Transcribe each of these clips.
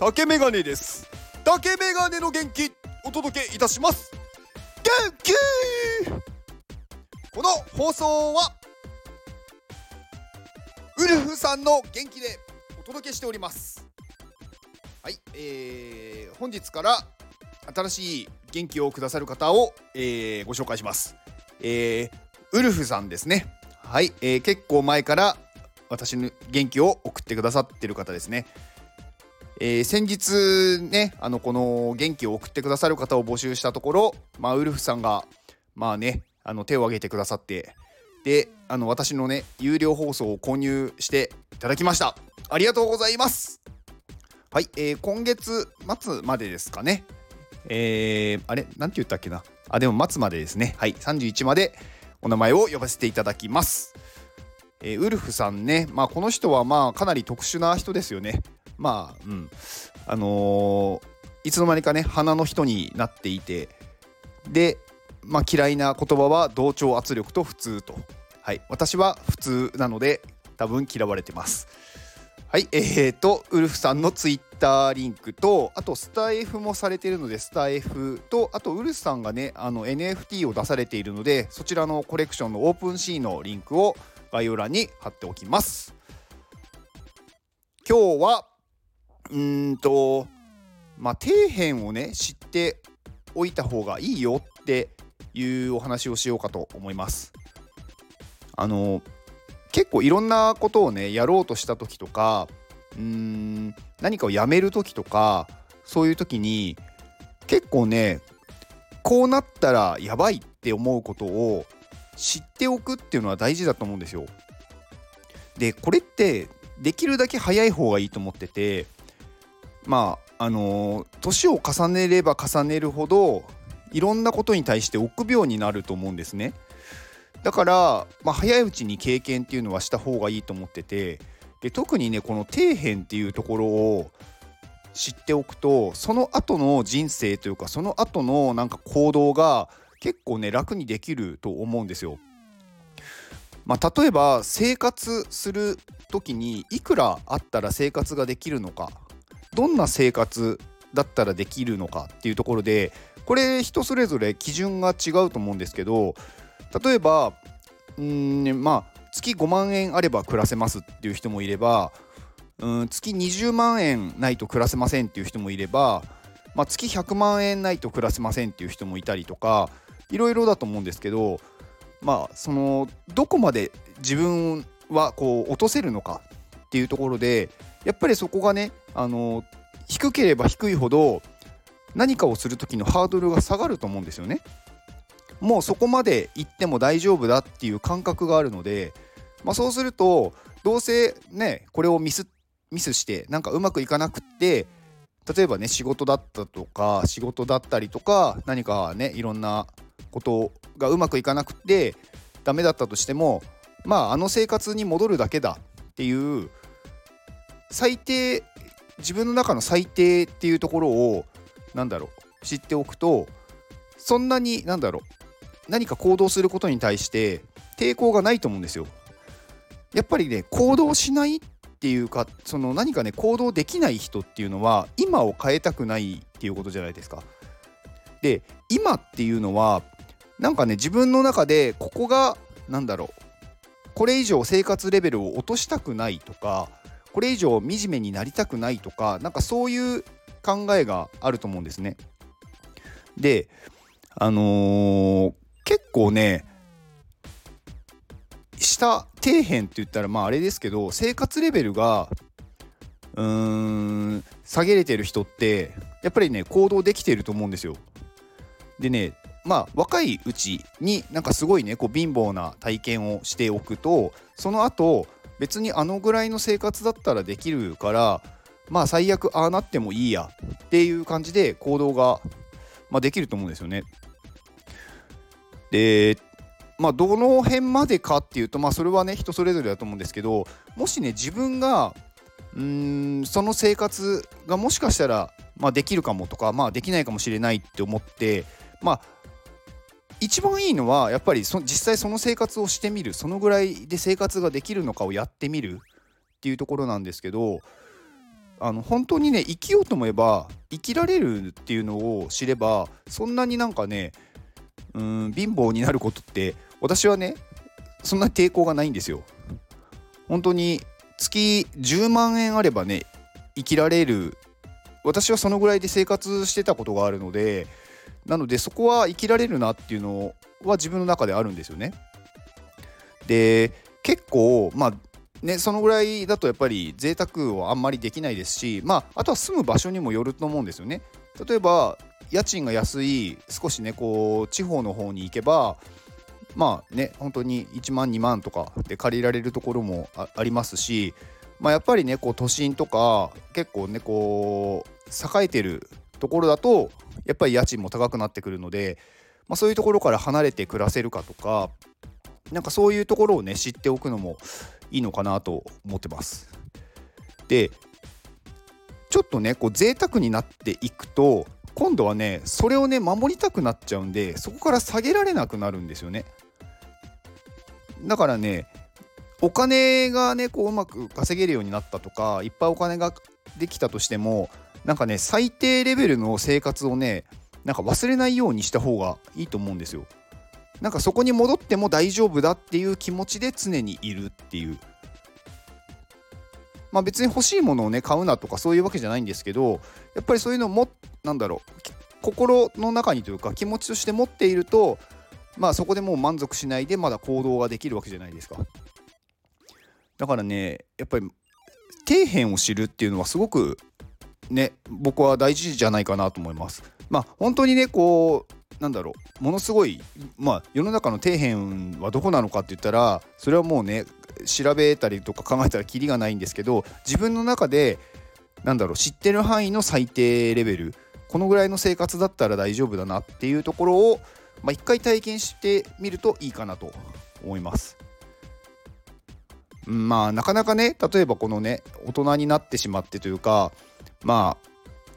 竹メガネです。竹メガネの元気お届けいたします。元気!この放送はウルフさんの元気でお届けしております。はい、えー、本日から新しい元気をくださる方を、えー、ご紹介します。えー、ウルフさんですね。はい、えー、結構前から私の元気を送ってくださってる方ですね。えー、先日ね、あのこの元気を送ってくださる方を募集したところ、まあ、ウルフさんが、まあね、あの手を挙げてくださって、で、あの私のね、有料放送を購入していただきました。ありがとうございます。はい、えー、今月末までですかね。えー、あれ、なんて言ったっけな。あ、でも末までですね。はい、31までお名前を呼ばせていただきます。えー、ウルフさんね、まあ、この人はまあかなり特殊な人ですよね。まあ、うん。あのー、いつの間にかね、花の人になっていて、で、まあ、嫌いな言葉は同調圧力と普通と。はい、私は普通なので、多分嫌われてます。はい、えーと、ウルフさんのツイッターリンクと、あとスタイフもされているので、スタイフと、あとウルフさんがね、あの NFT を出されているので、そちらのコレクションのオープンシーのリンクを概要欄に貼っておきます。今日はうんとまあ底辺をね知っておいた方がいいよっていうお話をしようかと思います。あの結構いろんなことをねやろうとした時とかうーん何かをやめる時とかそういう時に結構ねこうなったらやばいって思うことを知っておくっていうのは大事だと思うんですよ。でこれってできるだけ早い方がいいと思っててまああの年を重ねれば重ねるほどいろんなことに対して臆病になると思うんですね。だから、まあ、早いうちに経験っていうのはした方がいいと思っててで特にねこの底辺っていうところを知っておくとその後の人生というかその後のなんか行動が結構ね楽にできると思うんですよ。まあ、例えば生活する時にいくらあったら生活ができるのかどんな生活だったらできるのかっていうところでこれ人それぞれ基準が違うと思うんですけど例えばんまあ月5万円あれば暮らせますっていう人もいればうん月20万円ないと暮らせませんっていう人もいれば、まあ、月100万円ないと暮らせませんっていう人もいたりとかいろいろだと思うんですけどまあそのどこまで自分はこう落とせるのかっていうところでやっぱりそこがねあの低ければ低いほど何かをする時のハードルが下がると思うんですよね。もうそこまで行っても大丈夫だっていう感覚があるので、まあ、そうするとどうせねこれをミスミスしてなんかうまくいかなくって例えばね仕事だったとか仕事だったりとか何かねいろんなことがうまくいかなくってダメだったとしてもまああの生活に戻るだけだっていう最低自分の中の最低っていうところを何だろう知っておくとそんなに何だろう何か行動することに対して抵抗がないと思うんですよ。やっぱりね行動しないっていうかその何かね行動できない人っていうのは今を変えたくないっていうことじゃないですか。で今っていうのはなんかね自分の中でここが何だろうこれ以上生活レベルを落としたくないとかこれ以上惨めになりたくないとかなんかそういう考えがあると思うんですね。であのー、結構ね下底辺って言ったらまああれですけど生活レベルがうーん下げれてる人ってやっぱりね行動できてると思うんですよ。でねまあ若いうちになんかすごいねこう貧乏な体験をしておくとその後別にあのぐらいの生活だったらできるからまあ最悪ああなってもいいやっていう感じで行動が、まあ、できると思うんですよね。でまあどの辺までかっていうとまあそれはね人それぞれだと思うんですけどもしね自分がうーんその生活がもしかしたら、まあ、できるかもとかまあできないかもしれないって思ってまあ一番いいのはやっぱりそ実際その生活をしてみるそのぐらいで生活ができるのかをやってみるっていうところなんですけどあの本当にね生きようと思えば生きられるっていうのを知ればそんなになんかねうん貧乏になることって私はねそんな抵抗がないんですよ。本当に月10万円あればね生きられる私はそのぐらいで生活してたことがあるのでなのでそこは生きられるなっていうのは自分の中であるんですよね。で結構まあねそのぐらいだとやっぱり贅沢はあんまりできないですしまああとは住む場所にもよると思うんですよね。例えば家賃が安い少しねこう地方の方に行けばまあね本当に1万2万とかで借りられるところもありますしまあやっぱりねこう都心とか結構ねこう栄えてるところだとやっぱり家賃も高くなってくるので、まあ、そういうところから離れて暮らせるかとかなんかそういうところをね知っておくのもいいのかなと思ってます。でちょっとねこう贅沢になっていくと今度はねそれをね守りたくなっちゃうんでそこから下げられなくなるんですよね。だからねお金がねこううまく稼げるようになったとかいっぱいお金ができたとしてもなんかね最低レベルの生活をねなんか忘れないようにした方がいいと思うんですよ。なんかそこに戻っても大丈夫だっていう気持ちで常にいるっていう。まあ別に欲しいものをね買うなとかそういうわけじゃないんですけどやっぱりそういうのもなんだろう心の中にというか気持ちとして持っているとまあそこでもう満足しないでまだ行動ができるわけじゃないですか。だからねやっぱり底辺を知るっていうのはすごくね僕は大事じゃないかなと思います。まあ本当にねこうなんだろうものすごいまあ世の中の底辺はどこなのかって言ったらそれはもうね調べたりとか考えたらキリがないんですけど自分の中でなんだろう知ってる範囲の最低レベルこのぐらいの生活だったら大丈夫だなっていうところを、まあ、一回体験してみるといいかなと思います。まあなかなかね例えばこのね大人になってしまってというかまあ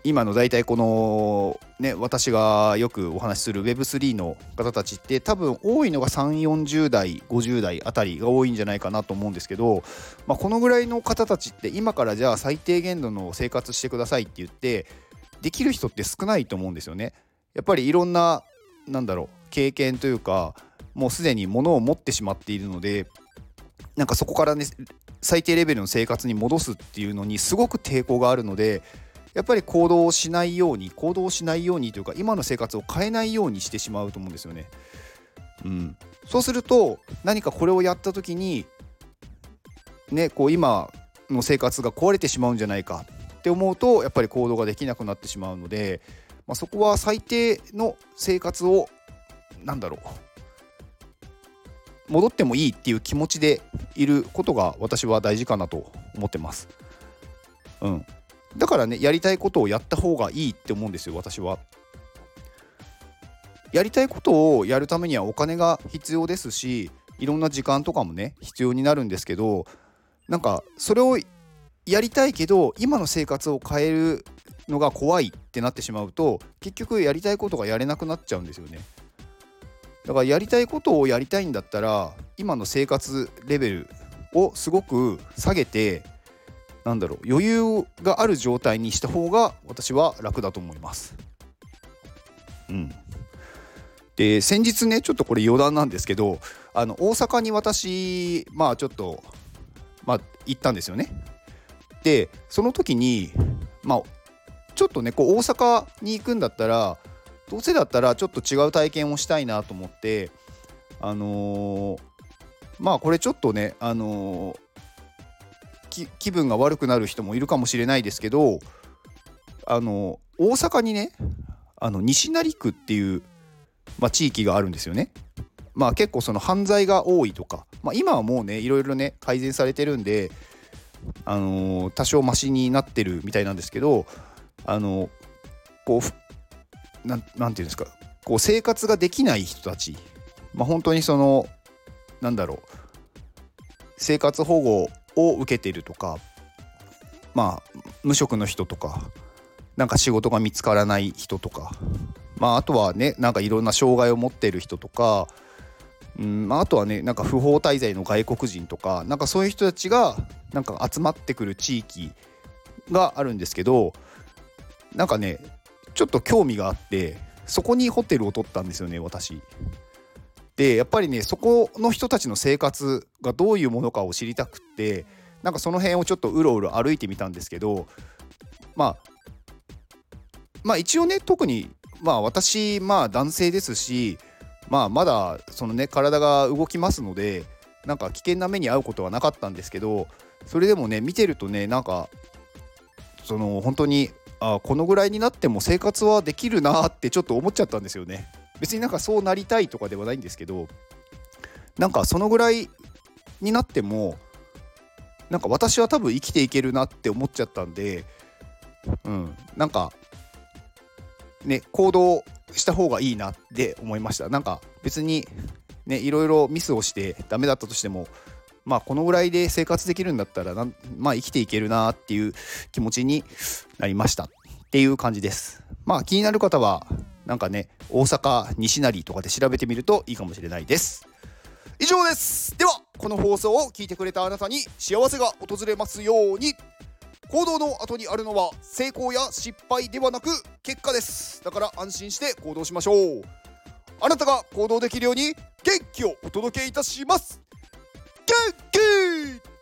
今の大体このね私がよくお話しする Web3 の方たちって多分多いのが3 4 0代50代あたりが多いんじゃないかなと思うんですけど、まあ、このぐらいの方たちって今からじゃあ最低限度の生活してくださいって言ってできる人って少ないと思うんですよね。やっぱりいろんななんだろう経験というかもうすでに物を持ってしまっているのでなんかそこからね最低レベルの生活に戻すっていうのにすごく抵抗があるのでやっぱり行動をしないように行動しないようにというか今の生活を変えないようにしてしまうと思うんですよね。うん、そうすると何かこれをやった時にねこう今の生活が壊れてしまうんじゃないかって思うとやっぱり行動ができなくなってしまうので、まあ、そこは最低の生活を何だろう戻ってもいいっていう気持ちでいることが私は大事かなと思ってます。うん、だからねやりたいことをやった方がいいって思うんですよ私は。やりたいことをやるためにはお金が必要ですしいろんな時間とかもね必要になるんですけどなんかそれをやりたいけど今の生活を変えるのが怖いってなってしまうと結局やりたいことがやれなくなっちゃうんですよね。だからやりたいことをやりたいんだったら今の生活レベルをすごく下げてなんだろう余裕がある状態にした方が私は楽だと思います。うん、で先日ねちょっとこれ余談なんですけどあの大阪に私まあちょっとまあ行ったんですよね。でその時にまあちょっとねこう大阪に行くんだったらどうせだったらちょっと違う体験をしたいなと思ってあのー、まあこれちょっとねあのー、気分が悪くなる人もいるかもしれないですけどあの大阪にねあの西成区っていう、まあ、地域があるんですよね。まあ結構その犯罪が多いとか、まあ、今はもうねいろいろね改善されてるんで、あのー、多少マシになってるみたいなんですけどあのー、こうなんなんていうんですかこう生活ができない人たち、まあ、本当にそのなんだろう。生活保護を受けてるとかまあ無職の人とかなんか仕事が見つからない人とかまああとはねなんかいろんな障害を持ってる人とかうんまあ、あとはねなんか不法滞在の外国人とかなんかそういう人たちがなんか集まってくる地域があるんですけどなんかねちょっと興味があってそこにホテルを取ったんですよね私。でやっぱりねそこの人たちの生活がどういうものかを知りたくってなんかその辺をちょっとうろうろ歩いてみたんですけどまあまあ一応ね特にまあ私まあ男性ですしまあまだそのね体が動きますのでなんか危険な目に遭うことはなかったんですけどそれでもね見てるとねなんかその本当にあこのぐらいになっても生活はできるなってちょっと思っちゃったんですよね。別になんかそうなりたいとかではないんですけどなんかそのぐらいになってもなんか私は多分生きていけるなって思っちゃったんでうんなんかね行動した方がいいなって思いましたなんか別にねいろいろミスをしてダメだったとしてもまあこのぐらいで生活できるんだったらなまあ生きていけるなっていう気持ちになりましたっていう感じです。まあ気になる方はなんかね大阪西成とかで調べてみるといいかもしれないです。以上です。ではこの放送を聞いてくれたあなたに幸せが訪れますように。行動の後にあるのは成功や失敗ではなく結果です。だから安心して行動しましょう。あなたが行動できるように元気をお届けいたします。元気